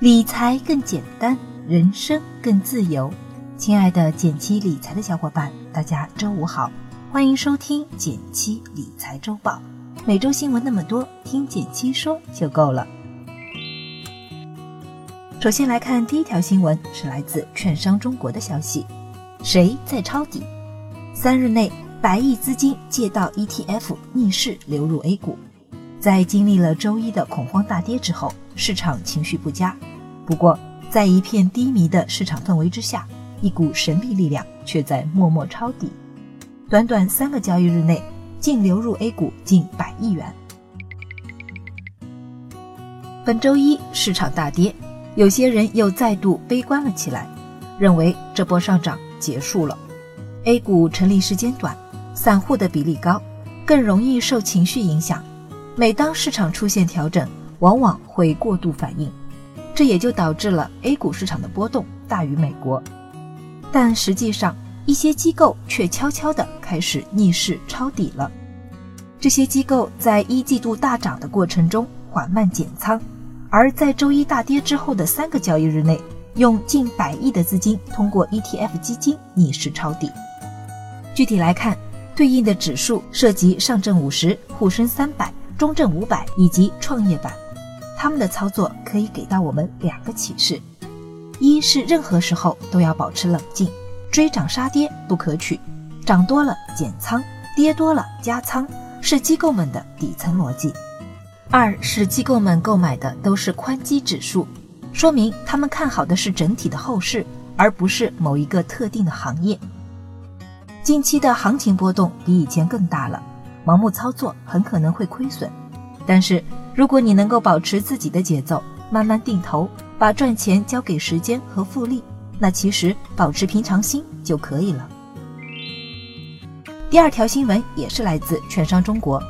理财更简单，人生更自由。亲爱的减七理财的小伙伴，大家周五好，欢迎收听减七理财周报。每周新闻那么多，听减七说就够了。首先来看第一条新闻，是来自券商中国的消息：谁在抄底？三日内，百亿资金借道 ETF 逆势流入 A 股。在经历了周一的恐慌大跌之后，市场情绪不佳。不过，在一片低迷的市场氛围之下，一股神秘力量却在默默抄底。短短三个交易日内，净流入 A 股近百亿元。本周一市场大跌，有些人又再度悲观了起来，认为这波上涨结束了。A 股成立时间短，散户的比例高，更容易受情绪影响。每当市场出现调整，往往会过度反应，这也就导致了 A 股市场的波动大于美国。但实际上，一些机构却悄悄地开始逆势抄底了。这些机构在一季度大涨的过程中缓慢减仓，而在周一大跌之后的三个交易日内，用近百亿的资金通过 ETF 基金逆势抄底。具体来看，对应的指数涉及上证五十、沪深三百。中证五百以及创业板，他们的操作可以给到我们两个启示：一是任何时候都要保持冷静，追涨杀跌不可取，涨多了减仓，跌多了加仓，是机构们的底层逻辑；二是机构们购买的都是宽基指数，说明他们看好的是整体的后市，而不是某一个特定的行业。近期的行情波动比以前更大了。盲目操作很可能会亏损，但是如果你能够保持自己的节奏，慢慢定投，把赚钱交给时间和复利，那其实保持平常心就可以了。第二条新闻也是来自券商中国，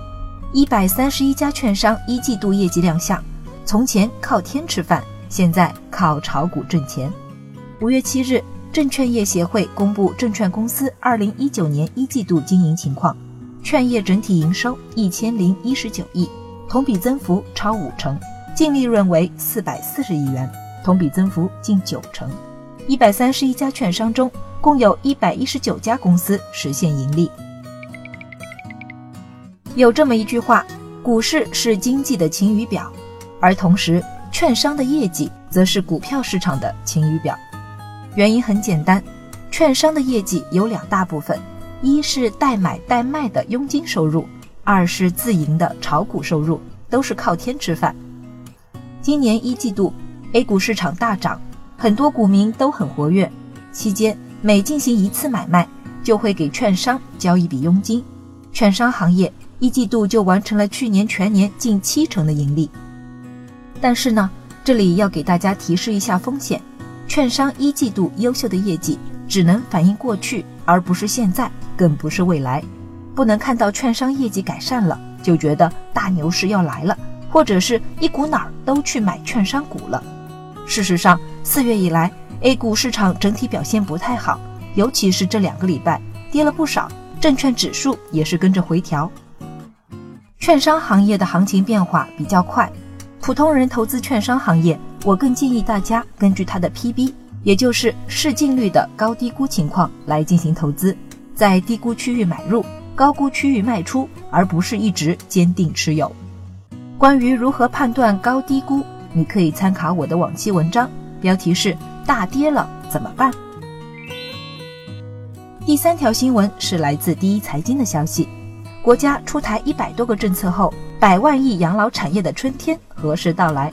一百三十一家券商一季度业绩亮相，从前靠天吃饭，现在靠炒股挣钱。五月七日，证券业协会公布证券公司二零一九年一季度经营情况。券业整体营收一千零一十九亿，同比增幅超五成，净利润为四百四十亿元，同比增幅近九成。一百三十一家券商中，共有一百一十九家公司实现盈利。有这么一句话：股市是经济的晴雨表，而同时，券商的业绩则是股票市场的晴雨表。原因很简单，券商的业绩有两大部分。一是代买代卖的佣金收入，二是自营的炒股收入，都是靠天吃饭。今年一季度，A 股市场大涨，很多股民都很活跃。期间每进行一次买卖，就会给券商交一笔佣金。券商行业一季度就完成了去年全年近七成的盈利。但是呢，这里要给大家提示一下风险：券商一季度优秀的业绩，只能反映过去，而不是现在。更不是未来，不能看到券商业绩改善了就觉得大牛市要来了，或者是一股脑儿都去买券商股了。事实上，四月以来 A 股市场整体表现不太好，尤其是这两个礼拜跌了不少，证券指数也是跟着回调。券商行业的行情变化比较快，普通人投资券商行业，我更建议大家根据它的 PB，也就是市净率的高低估情况来进行投资。在低估区域买入，高估区域卖出，而不是一直坚定持有。关于如何判断高低估，你可以参考我的往期文章，标题是“大跌了怎么办”。第三条新闻是来自第一财经的消息，国家出台一百多个政策后，百万亿养老产业的春天何时到来？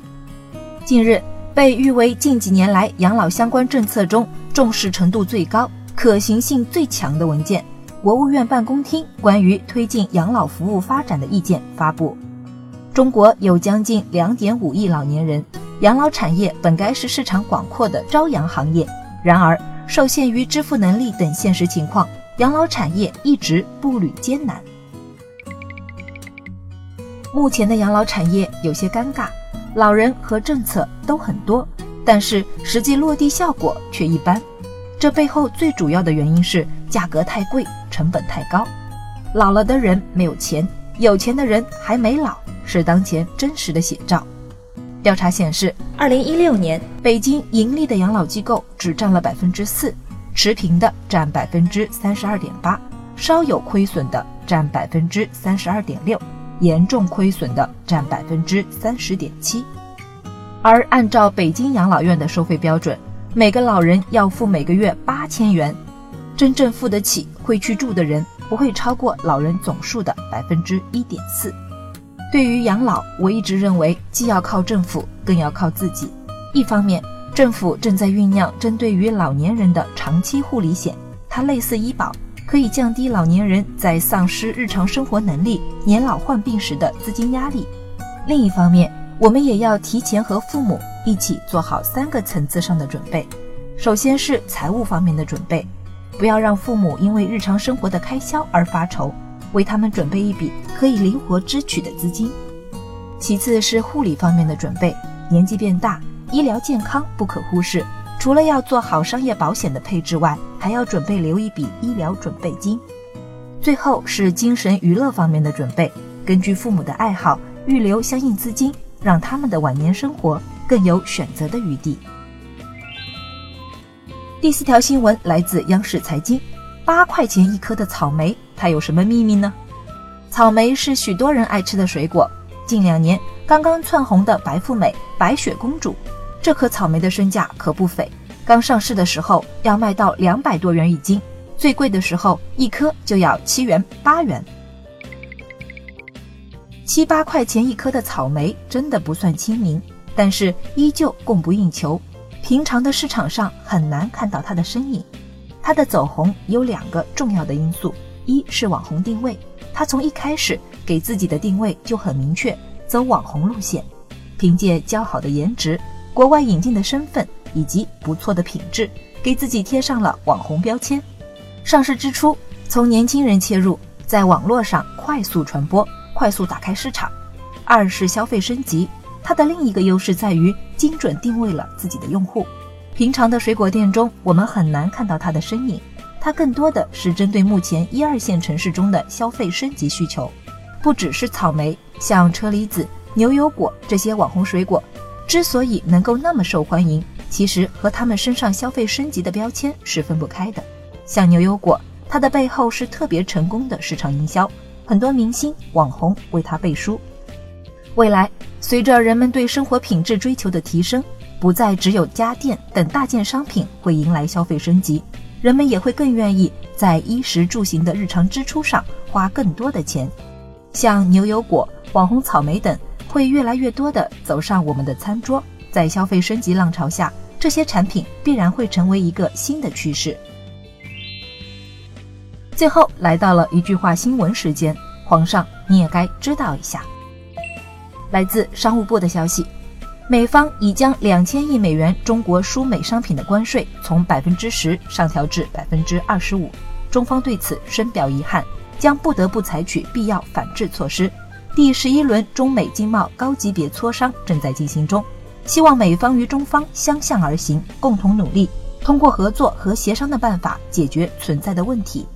近日，被誉为近几年来养老相关政策中重视程度最高。可行性最强的文件——国务院办公厅关于推进养老服务发展的意见发布。中国有将近两点五亿老年人，养老产业本该是市场广阔的朝阳行业，然而受限于支付能力等现实情况，养老产业一直步履艰难。目前的养老产业有些尴尬，老人和政策都很多，但是实际落地效果却一般。这背后最主要的原因是价格太贵，成本太高。老了的人没有钱，有钱的人还没老，是当前真实的写照。调查显示，二零一六年北京盈利的养老机构只占了百分之四，持平的占百分之三十二点八，稍有亏损的占百分之三十二点六，严重亏损的占百分之三十点七。而按照北京养老院的收费标准，每个老人要付每个月八千元，真正付得起、会去住的人不会超过老人总数的百分之一点四。对于养老，我一直认为既要靠政府，更要靠自己。一方面，政府正在酝酿针对于老年人的长期护理险，它类似医保，可以降低老年人在丧失日常生活能力、年老患病时的资金压力。另一方面，我们也要提前和父母一起做好三个层次上的准备。首先是财务方面的准备，不要让父母因为日常生活的开销而发愁。为他们准备一笔可以灵活支取的资金。其次是护理方面的准备，年纪变大，医疗健康不可忽视。除了要做好商业保险的配置外，还要准备留一笔医疗准备金。最后是精神娱乐方面的准备，根据父母的爱好预留相应资金，让他们的晚年生活更有选择的余地。第四条新闻来自央视财经。八块钱一颗的草莓，它有什么秘密呢？草莓是许多人爱吃的水果。近两年刚刚窜红的白富美、白雪公主，这颗草莓的身价可不菲。刚上市的时候要卖到两百多元一斤，最贵的时候一颗就要七元八元。七八块钱一颗的草莓真的不算亲民，但是依旧供不应求，平常的市场上很难看到它的身影。它的走红有两个重要的因素，一是网红定位，它从一开始给自己的定位就很明确，走网红路线，凭借较好的颜值、国外引进的身份以及不错的品质，给自己贴上了网红标签。上市之初，从年轻人切入，在网络上快速传播，快速打开市场。二是消费升级，它的另一个优势在于精准定位了自己的用户。平常的水果店中，我们很难看到它的身影。它更多的是针对目前一二线城市中的消费升级需求。不只是草莓，像车厘子、牛油果这些网红水果，之所以能够那么受欢迎，其实和他们身上消费升级的标签是分不开的。像牛油果，它的背后是特别成功的市场营销，很多明星网红为它背书。未来，随着人们对生活品质追求的提升。不再只有家电等大件商品会迎来消费升级，人们也会更愿意在衣食住行的日常支出上花更多的钱。像牛油果、网红草莓等，会越来越多的走上我们的餐桌。在消费升级浪潮下，这些产品必然会成为一个新的趋势。最后来到了一句话新闻时间，皇上你也该知道一下。来自商务部的消息。美方已将两千亿美元中国输美商品的关税从百分之十上调至百分之二十五，中方对此深表遗憾，将不得不采取必要反制措施。第十一轮中美经贸高级别磋商正在进行中，希望美方与中方相向而行，共同努力，通过合作和协商的办法解决存在的问题。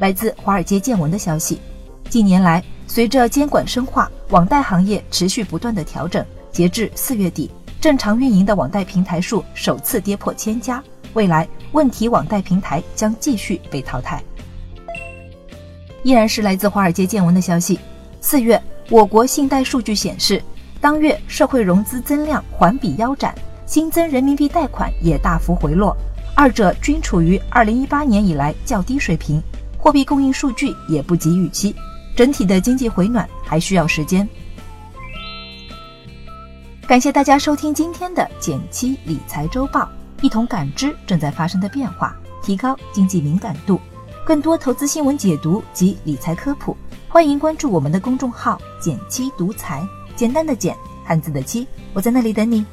来自华尔街见闻的消息，近年来随着监管深化，网贷行业持续不断的调整。截至四月底，正常运营的网贷平台数首次跌破千家。未来，问题网贷平台将继续被淘汰。依然是来自华尔街见闻的消息：四月，我国信贷数据显示，当月社会融资增量环比腰斩，新增人民币贷款也大幅回落，二者均处于二零一八年以来较低水平。货币供应数据也不及预期，整体的经济回暖还需要时间。感谢大家收听今天的减七理财周报，一同感知正在发生的变化，提高经济敏感度。更多投资新闻解读及理财科普，欢迎关注我们的公众号“减七独裁”，简单的减，汉字的七，我在那里等你。